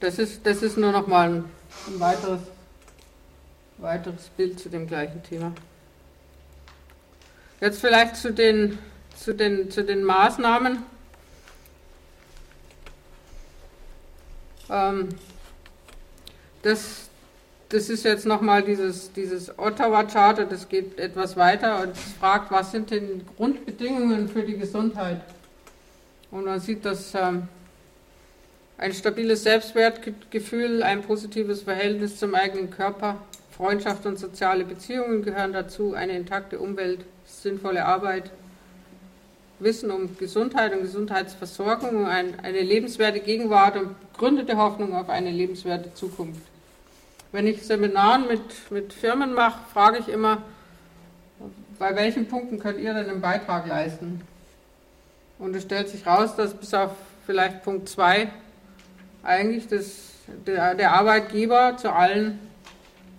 das ist, das ist nur noch mal ein, ein weiteres, weiteres Bild zu dem gleichen Thema. Jetzt vielleicht zu den, zu den, zu den Maßnahmen. Ähm, das, das ist jetzt nochmal dieses, dieses Ottawa-Charter, das geht etwas weiter und fragt, was sind denn Grundbedingungen für die Gesundheit? Und man sieht, dass ähm, ein stabiles Selbstwertgefühl, ein positives Verhältnis zum eigenen Körper, Freundschaft und soziale Beziehungen gehören dazu, eine intakte Umwelt, sinnvolle Arbeit, Wissen um Gesundheit und Gesundheitsversorgung, eine lebenswerte Gegenwart und gründete Hoffnung auf eine lebenswerte Zukunft. Wenn ich Seminaren mit, mit Firmen mache, frage ich immer, bei welchen Punkten könnt ihr denn einen Beitrag leisten? Und es stellt sich raus, dass bis auf vielleicht Punkt 2 eigentlich das, der, der Arbeitgeber zu allen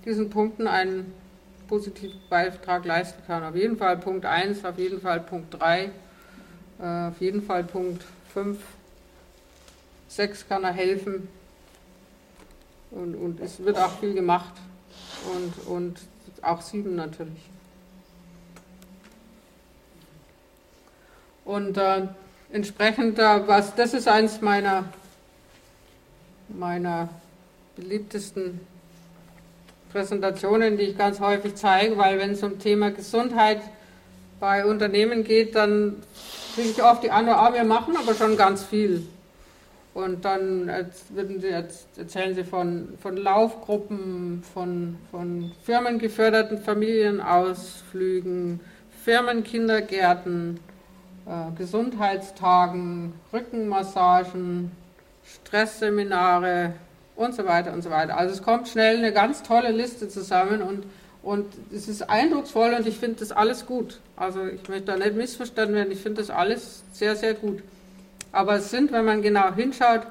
diesen Punkten einen positiven Beitrag leisten kann. Auf jeden Fall Punkt 1, auf jeden Fall Punkt 3, äh, auf jeden Fall Punkt 5, 6 kann er helfen und, und es wird auch viel gemacht und, und auch 7 natürlich. Und äh, entsprechend, äh, was, das ist eins meiner, meiner beliebtesten Präsentationen, die ich ganz häufig zeige, weil wenn es um Thema Gesundheit bei Unternehmen geht, dann kriege ich oft die Antwort, ah, wir machen aber schon ganz viel. Und dann erzählen sie von, von Laufgruppen, von, von firmengeförderten Familienausflügen, Firmenkindergärten, äh, Gesundheitstagen, Rückenmassagen, Stressseminare und so weiter und so weiter. Also es kommt schnell eine ganz tolle Liste zusammen und, und es ist eindrucksvoll und ich finde das alles gut. Also ich möchte da nicht missverstanden werden, ich finde das alles sehr, sehr gut. Aber es sind, wenn man genau hinschaut,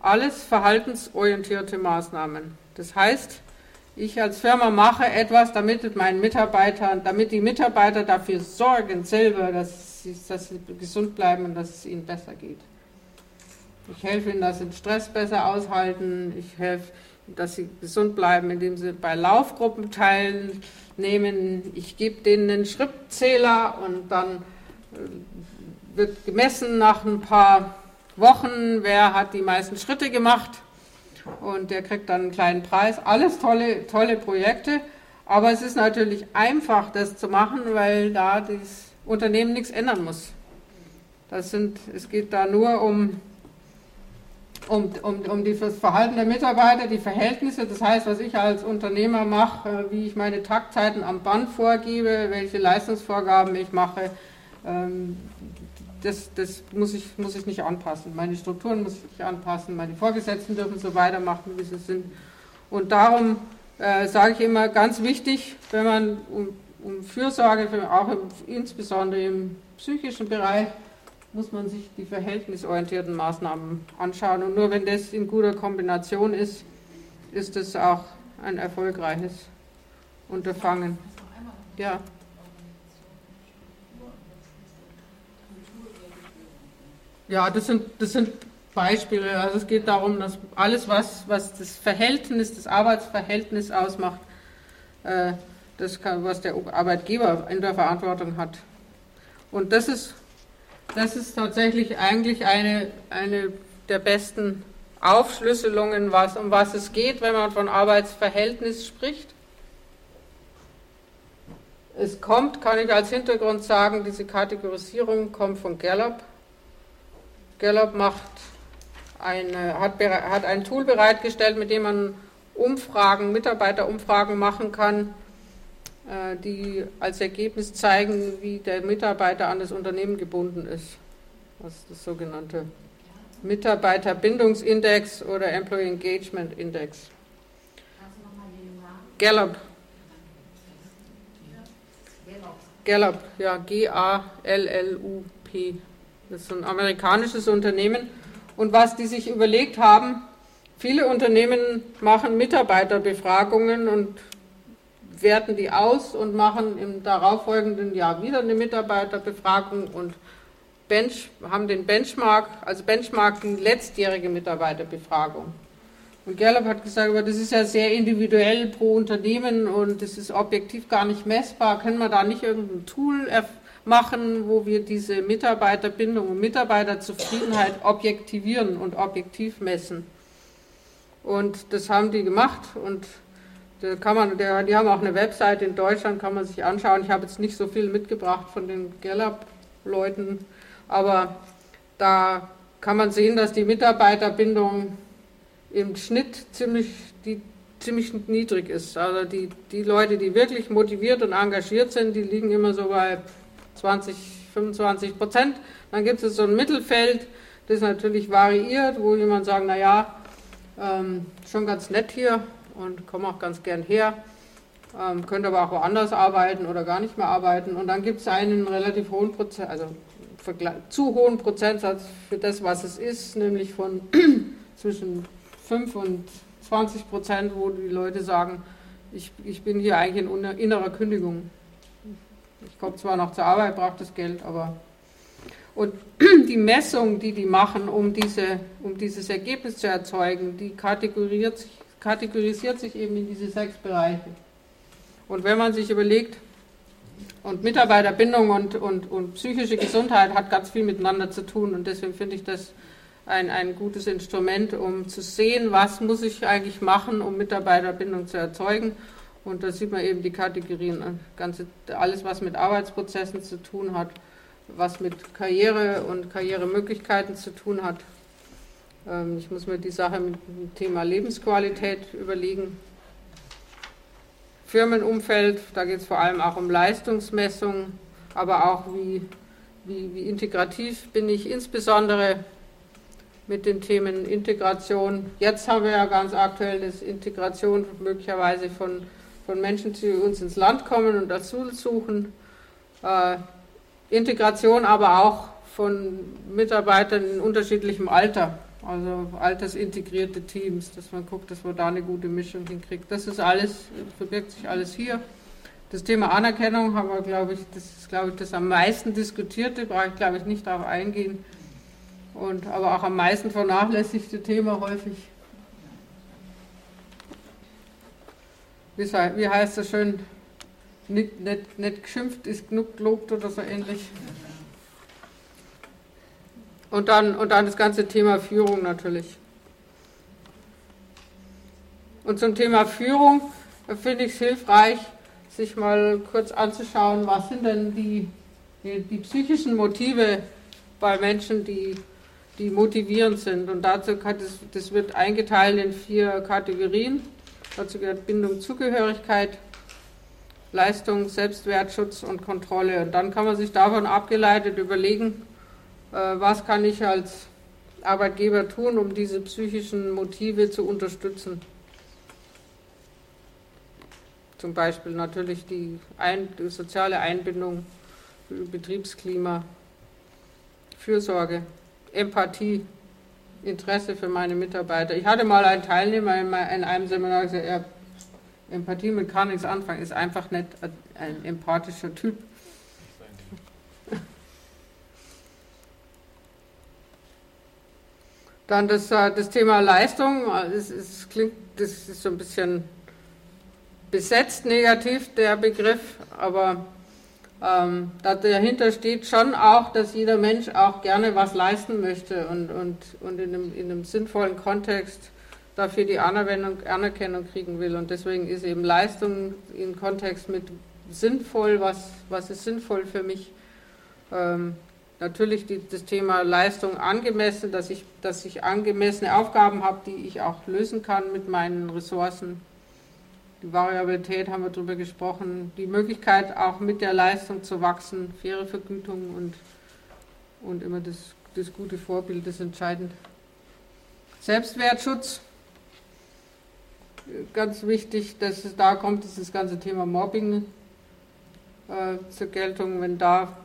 alles verhaltensorientierte Maßnahmen. Das heißt, ich als Firma mache etwas, damit meinen Mitarbeitern, damit die Mitarbeiter dafür sorgen selber, dass sie, dass sie gesund bleiben und dass es ihnen besser geht. Ich helfe ihnen, dass sie den Stress besser aushalten. Ich helfe, dass sie gesund bleiben, indem sie bei Laufgruppen teilnehmen. Ich gebe denen einen Schrittzähler und dann äh, wird gemessen nach ein paar Wochen, wer hat die meisten Schritte gemacht und der kriegt dann einen kleinen Preis. Alles tolle, tolle Projekte, aber es ist natürlich einfach, das zu machen, weil da das Unternehmen nichts ändern muss. Das sind, es geht da nur um, um, um, um das Verhalten der Mitarbeiter, die Verhältnisse, das heißt, was ich als Unternehmer mache, wie ich meine Taktzeiten am Band vorgebe, welche Leistungsvorgaben ich mache, ähm, das, das muss, ich, muss ich nicht anpassen. Meine Strukturen muss ich nicht anpassen, meine Vorgesetzten dürfen so weitermachen, wie sie sind. Und darum äh, sage ich immer, ganz wichtig, wenn man um, um Fürsorge, auch im, insbesondere im psychischen Bereich, muss man sich die verhältnisorientierten Maßnahmen anschauen. Und nur wenn das in guter Kombination ist, ist es auch ein erfolgreiches Unterfangen. Ja. Ja, das sind, das sind Beispiele. Also es geht darum, dass alles, was, was das Verhältnis, das Arbeitsverhältnis ausmacht, äh, das kann, was der Arbeitgeber in der Verantwortung hat. Und das ist, das ist tatsächlich eigentlich eine, eine der besten Aufschlüsselungen, was, um was es geht, wenn man von Arbeitsverhältnis spricht. Es kommt, kann ich als Hintergrund sagen, diese Kategorisierung kommt von Gallup. Gallup macht eine, hat, hat ein Tool bereitgestellt, mit dem man Umfragen, Mitarbeiterumfragen machen kann, die als Ergebnis zeigen, wie der Mitarbeiter an das Unternehmen gebunden ist. Das ist das sogenannte Mitarbeiterbindungsindex oder Employee Engagement Index. Gallup. Gallup, ja, G-A-L-L-U-P. Das ist ein amerikanisches Unternehmen. Und was die sich überlegt haben, viele Unternehmen machen Mitarbeiterbefragungen und werten die aus und machen im darauffolgenden Jahr wieder eine Mitarbeiterbefragung und Bench, haben den Benchmark, also Benchmark die letztjährige Mitarbeiterbefragung. Und Gallup hat gesagt, aber das ist ja sehr individuell pro Unternehmen und das ist objektiv gar nicht messbar. Können wir da nicht irgendein Tool machen, wo wir diese Mitarbeiterbindung und Mitarbeiterzufriedenheit objektivieren und objektiv messen? Und das haben die gemacht und da kann man, der, die haben auch eine Website in Deutschland, kann man sich anschauen. Ich habe jetzt nicht so viel mitgebracht von den Gallup-Leuten, aber da kann man sehen, dass die Mitarbeiterbindung im Schnitt ziemlich, die, ziemlich niedrig ist. Also die, die Leute, die wirklich motiviert und engagiert sind, die liegen immer so bei 20, 25 Prozent. Dann gibt es so ein Mittelfeld, das natürlich variiert, wo jemand sagt, naja, ähm, schon ganz nett hier, und komme auch ganz gern her. Ähm, könnte aber auch woanders arbeiten oder gar nicht mehr arbeiten. Und dann gibt es einen relativ hohen Prozent, also zu hohen Prozentsatz für das, was es ist, nämlich von zwischen 5 und 20 Prozent, wo die Leute sagen, ich, ich bin hier eigentlich in innerer Kündigung. Ich komme zwar noch zur Arbeit, brauche das Geld, aber. Und die Messung, die die machen, um, diese, um dieses Ergebnis zu erzeugen, die kategorisiert sich kategorisiert sich eben in diese sechs Bereiche. Und wenn man sich überlegt, und Mitarbeiterbindung und, und, und psychische Gesundheit hat ganz viel miteinander zu tun und deswegen finde ich das ein, ein gutes Instrument, um zu sehen, was muss ich eigentlich machen, um Mitarbeiterbindung zu erzeugen. Und da sieht man eben die Kategorien, ganze, alles was mit Arbeitsprozessen zu tun hat, was mit Karriere und Karrieremöglichkeiten zu tun hat, ich muss mir die Sache mit dem Thema Lebensqualität überlegen. Firmenumfeld, da geht es vor allem auch um Leistungsmessung, aber auch wie, wie, wie integrativ bin ich, insbesondere mit den Themen Integration. Jetzt haben wir ja ganz aktuell das Integration möglicherweise von, von Menschen, die uns ins Land kommen und Asyl suchen. Äh, Integration aber auch von Mitarbeitern in unterschiedlichem Alter. Also altersintegrierte Teams, dass man guckt, dass man da eine gute Mischung hinkriegt. Das ist alles, verbirgt sich alles hier. Das Thema Anerkennung haben wir, glaube ich, das ist, glaube ich, das am meisten diskutierte, brauche ich, glaube ich, nicht darauf eingehen. Und, aber auch am meisten vernachlässigte Thema häufig. Wie, heißt das schön? Nicht, nicht, nicht geschimpft ist genug gelobt oder so ähnlich. Und dann, und dann das ganze Thema Führung natürlich. Und zum Thema Führung finde ich es hilfreich, sich mal kurz anzuschauen, was sind denn die, die, die psychischen Motive bei Menschen, die, die motivierend sind. Und dazu kann das, das wird eingeteilt in vier Kategorien. Dazu gehört Bindung, Zugehörigkeit, Leistung, Selbstwertschutz und Kontrolle. Und dann kann man sich davon abgeleitet überlegen, äh, was kann ich als Arbeitgeber tun, um diese psychischen Motive zu unterstützen. Zum Beispiel natürlich die, Ein die soziale Einbindung, Betriebsklima, Fürsorge, Empathie, Interesse für meine Mitarbeiter. Ich hatte mal einen Teilnehmer in einem Seminar gesagt, ja, Empathie mit kann nichts anfangen, ist einfach nicht ein empathischer Typ. Dann das, äh, das Thema Leistung, das, ist, klingt, das ist so ein bisschen besetzt negativ, der Begriff, aber ähm, dahinter steht schon auch, dass jeder Mensch auch gerne was leisten möchte und, und, und in, einem, in einem sinnvollen Kontext dafür die Anerkennung, Anerkennung kriegen will. Und deswegen ist eben Leistung im Kontext mit sinnvoll, was, was ist sinnvoll für mich, ähm, natürlich die, das Thema Leistung angemessen, dass ich, dass ich angemessene Aufgaben habe, die ich auch lösen kann mit meinen Ressourcen. Die Variabilität haben wir darüber gesprochen, die Möglichkeit auch mit der Leistung zu wachsen, faire Vergütung und, und immer das, das gute Vorbild ist entscheidend. Selbstwertschutz, ganz wichtig, dass es da kommt, ist das ganze Thema Mobbing äh, zur Geltung, wenn da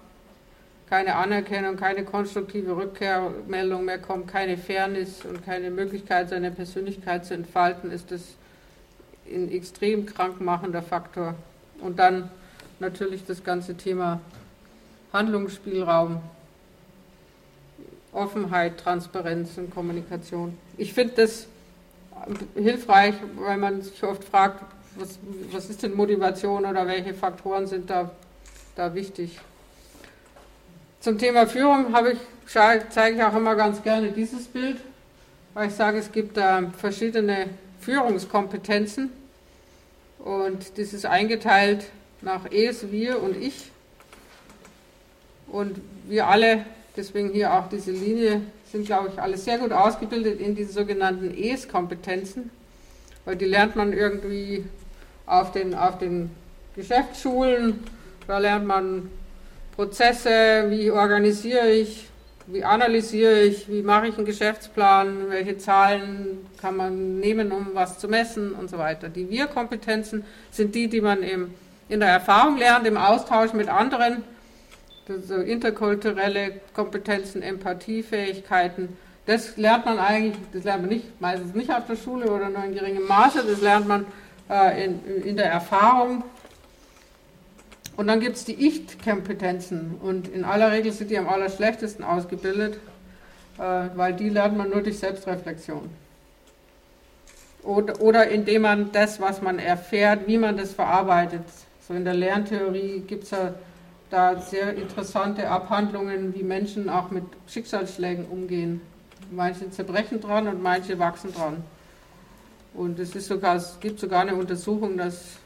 keine Anerkennung, keine konstruktive Rückkehrmeldung mehr kommt, keine Fairness und keine Möglichkeit, seine Persönlichkeit zu entfalten, ist das ein extrem krankmachender Faktor. Und dann natürlich das ganze Thema Handlungsspielraum, Offenheit, Transparenz und Kommunikation. Ich finde das hilfreich, weil man sich oft fragt, was, was ist denn Motivation oder welche Faktoren sind da, da wichtig. Zum Thema Führung ich, zeige ich auch immer ganz gerne dieses Bild, weil ich sage, es gibt da verschiedene Führungskompetenzen und das ist eingeteilt nach Es, Wir und Ich. Und wir alle, deswegen hier auch diese Linie, sind, glaube ich, alle sehr gut ausgebildet in diese sogenannten Es-Kompetenzen, weil die lernt man irgendwie auf den, auf den Geschäftsschulen, da lernt man Prozesse, wie organisiere ich, wie analysiere ich, wie mache ich einen Geschäftsplan, welche Zahlen kann man nehmen, um was zu messen und so weiter. Die Wir-Kompetenzen sind die, die man im, in der Erfahrung lernt, im Austausch mit anderen so interkulturelle Kompetenzen, Empathiefähigkeiten. Das lernt man eigentlich, das lernt man nicht, meistens nicht auf der Schule oder nur in geringem Maße, das lernt man äh, in, in der Erfahrung. Und dann gibt es die Ich-Kompetenzen und in aller Regel sind die am allerschlechtesten ausgebildet, äh, weil die lernt man nur durch Selbstreflexion. Oder, oder indem man das, was man erfährt, wie man das verarbeitet. So in der Lerntheorie gibt es ja da sehr interessante Abhandlungen, wie Menschen auch mit Schicksalsschlägen umgehen. Manche zerbrechen dran und manche wachsen dran. Und es, ist sogar, es gibt sogar eine Untersuchung, dass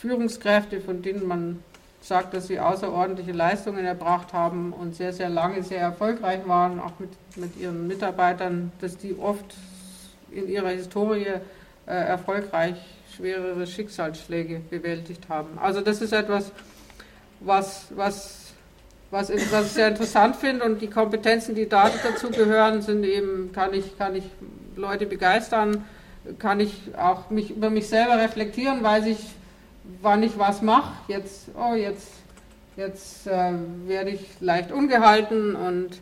Führungskräfte, von denen man sagt, dass sie außerordentliche Leistungen erbracht haben und sehr, sehr lange sehr erfolgreich waren, auch mit, mit ihren Mitarbeitern, dass die oft in ihrer Historie äh, erfolgreich schwerere Schicksalsschläge bewältigt haben. Also das ist etwas, was, was, was, was ich sehr interessant finde und die Kompetenzen, die dazu gehören, sind eben, kann ich, kann ich Leute begeistern, kann ich auch mich über mich selber reflektieren, weiß ich, wann ich was mache. Jetzt, oh, jetzt, jetzt äh, werde ich leicht ungehalten und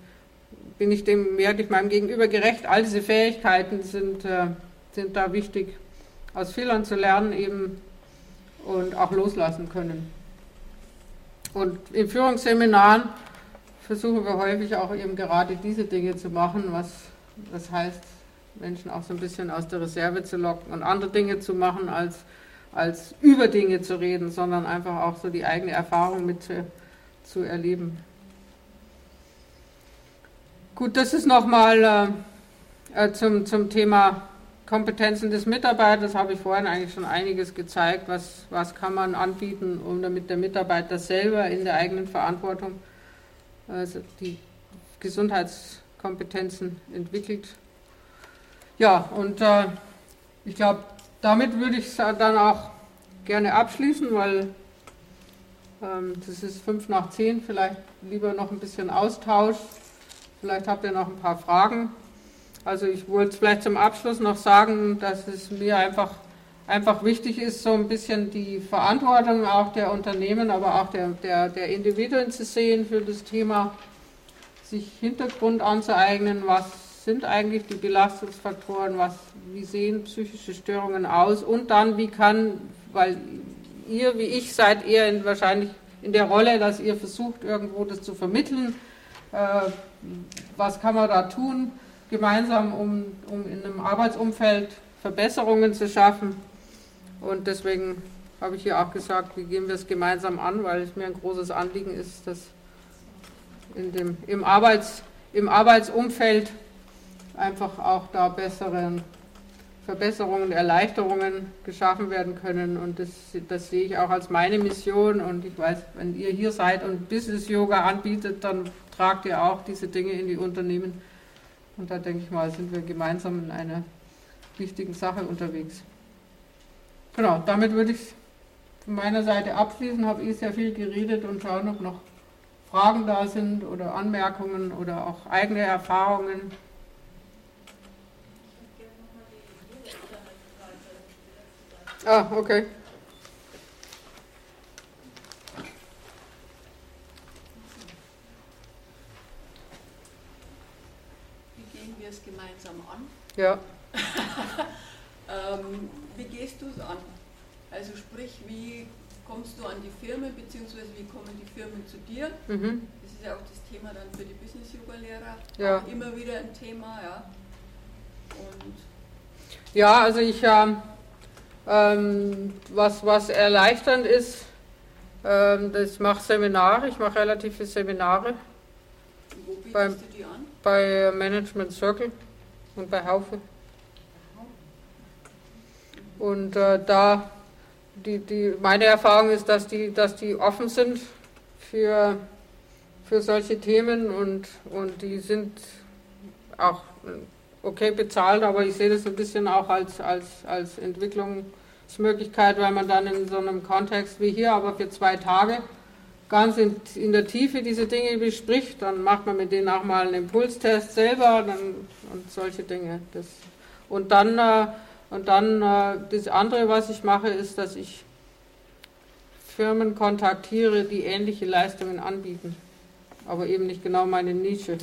bin ich dem, werde ich meinem Gegenüber gerecht. All diese Fähigkeiten sind, äh, sind da wichtig, aus Fehlern zu lernen eben und auch loslassen können. Und in Führungsseminaren versuchen wir häufig auch eben gerade diese Dinge zu machen, was das heißt, Menschen auch so ein bisschen aus der Reserve zu locken und andere Dinge zu machen, als, als über Dinge zu reden, sondern einfach auch so die eigene Erfahrung mit zu, zu erleben. Gut, das ist nochmal äh, äh, zum, zum Thema Kompetenzen des Mitarbeiters habe ich vorhin eigentlich schon einiges gezeigt, was, was kann man anbieten, um damit der Mitarbeiter selber in der eigenen Verantwortung also die Gesundheitskompetenzen entwickelt. Ja, und äh, ich glaube, damit würde ich dann auch gerne abschließen, weil ähm, das ist fünf nach zehn, vielleicht lieber noch ein bisschen Austausch. Vielleicht habt ihr noch ein paar Fragen. Also ich wollte vielleicht zum Abschluss noch sagen, dass es mir einfach, einfach wichtig ist, so ein bisschen die Verantwortung auch der Unternehmen, aber auch der, der, der Individuen zu sehen für das Thema, sich Hintergrund anzueignen, was sind eigentlich die Belastungsfaktoren, was, wie sehen psychische Störungen aus und dann, wie kann, weil ihr wie ich seid eher in, wahrscheinlich in der Rolle, dass ihr versucht, irgendwo das zu vermitteln, äh, was kann man da tun, gemeinsam, um, um in einem Arbeitsumfeld Verbesserungen zu schaffen. Und deswegen habe ich hier auch gesagt, wie gehen wir es gemeinsam an, weil es mir ein großes Anliegen ist, dass in dem, im, Arbeits, im Arbeitsumfeld einfach auch da bessere Verbesserungen, Erleichterungen geschaffen werden können. Und das, das sehe ich auch als meine Mission. Und ich weiß, wenn ihr hier seid und Business Yoga anbietet, dann tragt ihr auch diese Dinge in die Unternehmen. Und da denke ich mal, sind wir gemeinsam in einer wichtigen Sache unterwegs. Genau, damit würde ich von meiner Seite abschließen. Habe ich sehr viel geredet und schauen, ob noch Fragen da sind oder Anmerkungen oder auch eigene Erfahrungen. Ah, okay. Ja. ähm, wie gehst du es an? Also sprich, wie kommst du an die Firmen, beziehungsweise wie kommen die Firmen zu dir? Mhm. Das ist ja auch das Thema dann für die Business-Yoga-Lehrer. Ja. immer wieder ein Thema, ja. Und Ja, also ich, ähm, was, was erleichternd ist, ähm, ich mache Seminare, ich mache relativ viele Seminare. Wo bietest Beim- du die an? Bei Management Circle und bei Haufe. Und äh, da, die, die, meine Erfahrung ist, dass die, dass die offen sind für, für solche Themen und, und die sind auch okay bezahlt, aber ich sehe das ein bisschen auch als, als, als Entwicklungsmöglichkeit, weil man dann in so einem Kontext wie hier, aber für zwei Tage, ganz in, in der Tiefe diese Dinge bespricht, dann macht man mit denen auch mal einen Impulstest selber dann, und solche Dinge. Das, und dann, äh, und dann äh, das andere, was ich mache, ist, dass ich Firmen kontaktiere, die ähnliche Leistungen anbieten, aber eben nicht genau meine Nische.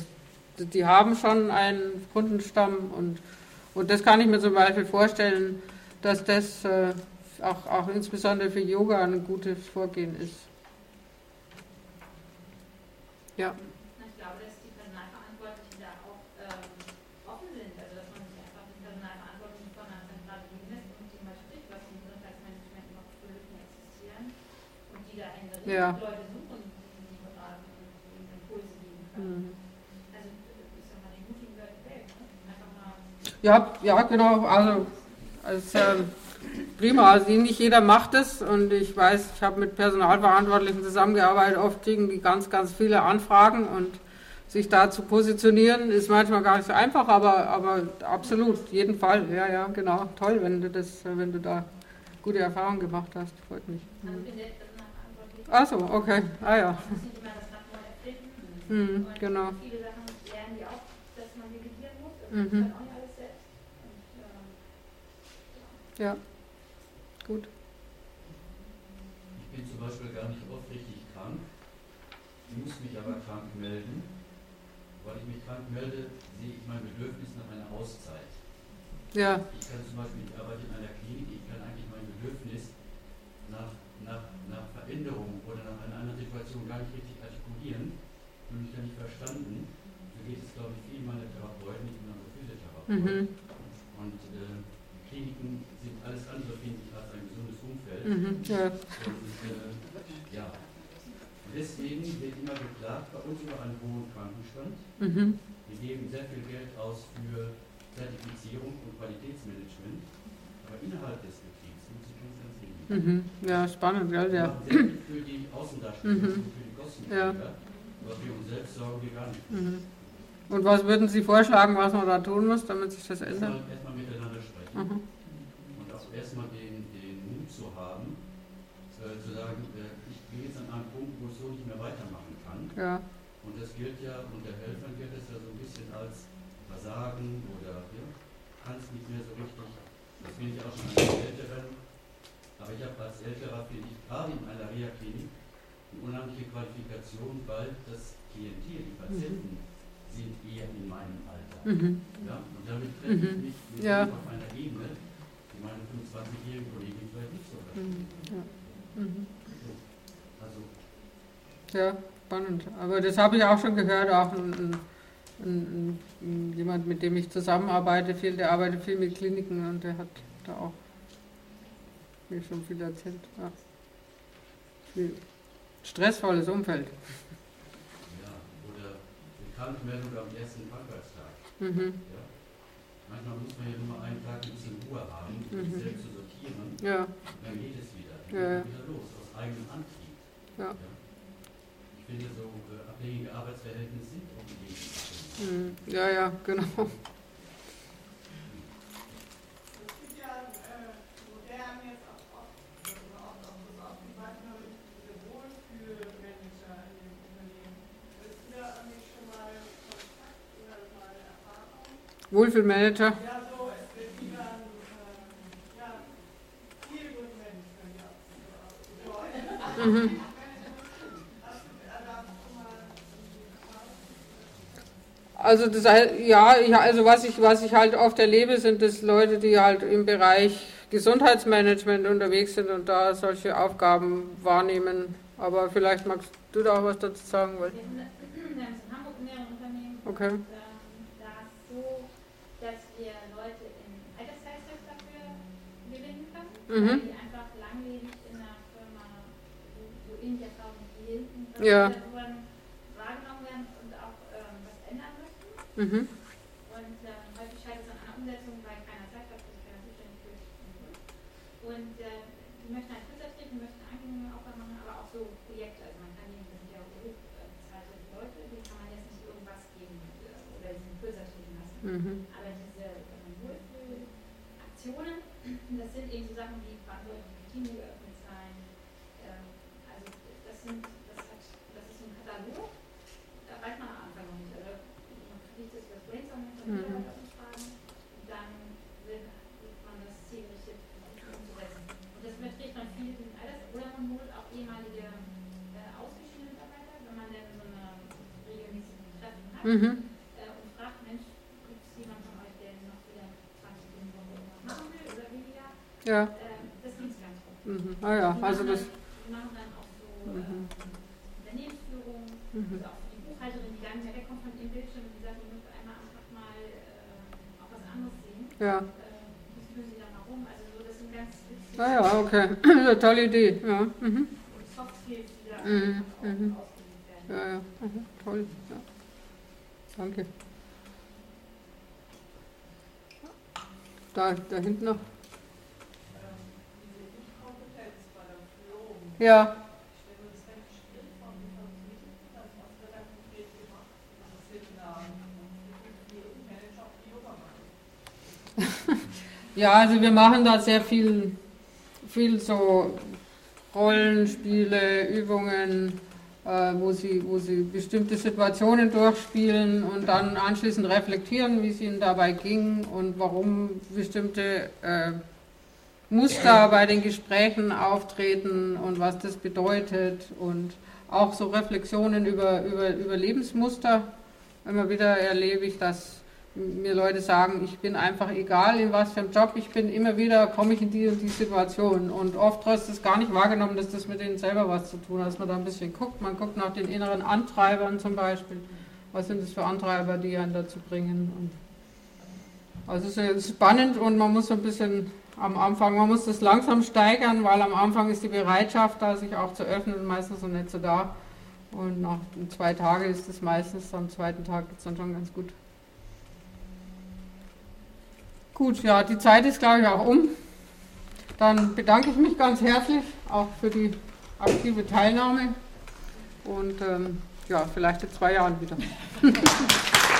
Die- haben schon einen Kundenstamm und, und das kann ich mir zum Beispiel vorstellen, dass das äh, auch, auch insbesondere für Yoga ein gutes Vorgehen ist. Ja. Ich glaube, dass die Personalverantwortlichen da auch ähm, offen sind, also dass man sich einfach den Personalverantwortlichen von einer zentralen hinlässt und die mal spricht, was im Gesundheitsmanagement noch für Lücken existieren und die da in der Ja. Leute suchen, die sie beraten und die Impulse geben können. Mhm. Also ich sag mal, die mutigen Leute weg, ne? Einfach mal Ja, ja, genau. Also, als, ähm, prima. Also nicht jeder macht es und ich weiß, ich habe mit Personalverantwortlichen zusammengearbeitet. Oft kriegen die ganz, ganz viele Anfragen und sich da zu positionieren ist manchmal gar nicht so einfach, aber, aber absolut, jeden Fall. Ja, ja, genau. Toll, wenn du das, wenn du da gute Erfahrungen gemacht hast. Freut mich. also Mhm. bin der Personalverantwortliche. Ach so, okay. Ah ja. Mhm, genau. viele Sachen lernen die auch, dass man delegieren muss. Mhm. kann auch nicht alles selbst. Und, ähm, Ja. Gut. Ich bin zum Beispiel gar nicht oft richtig krank, muss mich aber krank melden. Weil ich mich krank melde, sehe ich mein Bedürfnis nach einer Auszeit. Ja. Ich kann zum Beispiel, ich arbeite in einer Klinik, ich kann eigentlich mein Bedürfnis nach, nach, nach Veränderung oder nach einer anderen Situation gar nicht richtig artikulieren und mich da nicht verstanden. So geht es, glaube ich, vielen meiner Therapeuten, ich bin also Physiotherapeut. Mhm. Und äh, Kliniken sind alles andere, finde ich, als ein gesundes Umfeld. Mhm. Ja. Und, äh, ja. Und deswegen wird immer geklagt bei uns über Krankenstand. Mhm. Wir geben sehr viel Geld aus für Zertifizierung und Qualitätsmanagement. Aber innerhalb des Betriebs muss ich ganz, ganz. Mhm. Ja, spannend, gell? Wir Ja. machen sehr viel für die Außendarstellung Mhm. und für die Kostenträger. Aber für uns selbst sorgen wir gar nicht. Mhm. Und was würden Sie vorschlagen, was man da tun muss, damit sich das ändert? Erstmal, erstmal miteinander sprechen. Mhm. Und auch erstmal den, den Mut zu haben, äh, zu sagen, äh, ich bin jetzt an einem Punkt, wo ich so nicht mehr weitermachen kann. Ja. Und das gilt ja, unter Helfern gilt es ja so ein bisschen als Versagen oder ja, kann es nicht mehr so richtig. Das bin ich auch schon als Älteren. Aber ich habe als Älterer, finde ich, gerade in einer Reha-Klinik eine unheimliche Qualifikation, weil das Klientel, die Patienten, sind eher in meinem Alter. Mhm. Ja? Und damit treffe ich Mhm. mich mit Ja. auf einer Ebene, die meine 25-jährigen Kollegen vielleicht nicht so verstehen. Mhm. Ja. Mhm. Also, ja, spannend. Aber das habe ich auch schon gehört, auch ein, ein, ein, jemand, mit dem ich zusammenarbeite, viel, der arbeitet viel mit Kliniken und der hat da auch mir schon viel erzählt. Ja. Viel stressvolles Umfeld. ja, oder die Krankmeldung am ersten Krankheitstag. Mhm. Ja. Manchmal muss man ja nur mal einen Tag ein bisschen Ruhe haben, um Mhm. sich selbst zu sortieren. Ja, Dann geht es wieder. Dann Ja, ja. geht es wieder los, aus eigenem Antrieb. Ja. Ich finde, so äh, abhängige Arbeitsverhältnisse sind gegeben. mhm. ja, ja, genau. Es gibt ja äh, modern jetzt auch oft, oder oft auch das aufgezeigt habe, diese Wohlfühlmanager in dem Unternehmen. Ist da eigentlich schon mal Kontakt oder mal Erfahrung? Wohlfühlmanager. Ja, so, es wird wieder ein, äh, ja, viel gut Management, ja, so ausgedeutet. Mhm. Hast du äh, da schon mal irgendwie Erfahrung? Also das ja, also was ich was ich halt oft erlebe, sind das Leute, die halt im Bereich Gesundheitsmanagement unterwegs sind und da solche Aufgaben wahrnehmen. Aber vielleicht magst du da auch was dazu sagen, weil. Okay. Und, da ist so, dass wir Leute in Altersteilzeit weil die einfach langlebig in der Firma so, so ähnliche Erfahrungen wie hinten Ja. wahrgenommen werden und auch ähm, was ändern möchten. Mhm. Und ähm, häufig scheitert es an einer Umsetzung, weil keiner Zeit hat, sich keiner zuständig fühlt. Und äh, die möchten halt kürzer treten, die möchten angenehme Aufgaben machen, aber auch so Projekte. Also man kann denen, das sind ja hochbezahlte Leute, denen kann man jetzt nicht irgendwas geben äh, oder sie kürzer treten lassen. Mhm. Aber diese ähm, Wohlfühlaktionen, das sind eben so Sachen wie Verantwortung für Team geöffnet sein. Ähm, also das sind, das hat, das ist so ein Katalog, da weiß man am Anfang noch nicht. Also man kriegt das über das Brainstorming von Mhm. Dann wird, man das versuchen umzusetzen. Und das überträgt man viel in alles, oder man holt auch ehemalige äh, ausgeschiedene Mitarbeiter, wenn man dann so eine regelmäßigen Treffen hat Mhm. äh, und fragt, Mensch, gibt es jemanden von euch, der noch wieder 20 Stunden Woche irgendwas machen will oder weniger? Ja. Das es ganz oft. Mhm. Ah ja, also machen das. dann, die machen dann auch so Mhm. ähm, Unternehmensführung, Mhm. also auch für die Buchhalterin, die gar nicht mehr wegkommt von ihrem Bildschirm, die sagt, ihr müsst einmal am Tag mal äh, auch was anderes sehen. Ja. Äh, das führen sie dann mal rum. Also so, das sind ganz witzige Ah ja, okay. Eine tolle Idee. Ja. Mhm. Soft Skills, die da Mhm. Mhm. Ja, ja. Mhm. Toll. Ja. Danke. Da, da hinten noch. Ja. ich stelle mir das ganz schwierig vor, wie man das was wird da konkret gemacht? Das sind da die Manager auf die Yoga machen. Ja, also wir machen da sehr viel, viel so Rollenspiele, Übungen, äh, wo, sie, wo sie bestimmte Situationen durchspielen und dann anschließend reflektieren, wie es ihnen dabei ging und warum bestimmte äh, Muster bei den Gesprächen auftreten und was das bedeutet und auch so Reflexionen über, über, über Lebensmuster. Immer wieder erlebe ich, dass mir Leute sagen, ich bin einfach egal in was für einem Job ich bin, immer wieder komme ich in die und die Situation. Und oft hast du es gar nicht wahrgenommen, dass das mit denen selber was zu tun hat, dass man da ein bisschen guckt. Man guckt nach den inneren Antreibern zum Beispiel. Was sind das für Antreiber, die einen dazu bringen? Und also es ist spannend und man muss so ein bisschen am Anfang, man muss das langsam steigern, weil am Anfang ist die Bereitschaft da, sich auch zu öffnen, meistens noch nicht so da. Und nach zwei Tagen ist es meistens, am zweiten Tag geht es dann schon ganz gut. Gut, ja, die Zeit ist, glaube ich, auch um. Dann bedanke ich mich ganz herzlich auch für die aktive Teilnahme und ähm, ja, vielleicht in zwei Jahren wieder.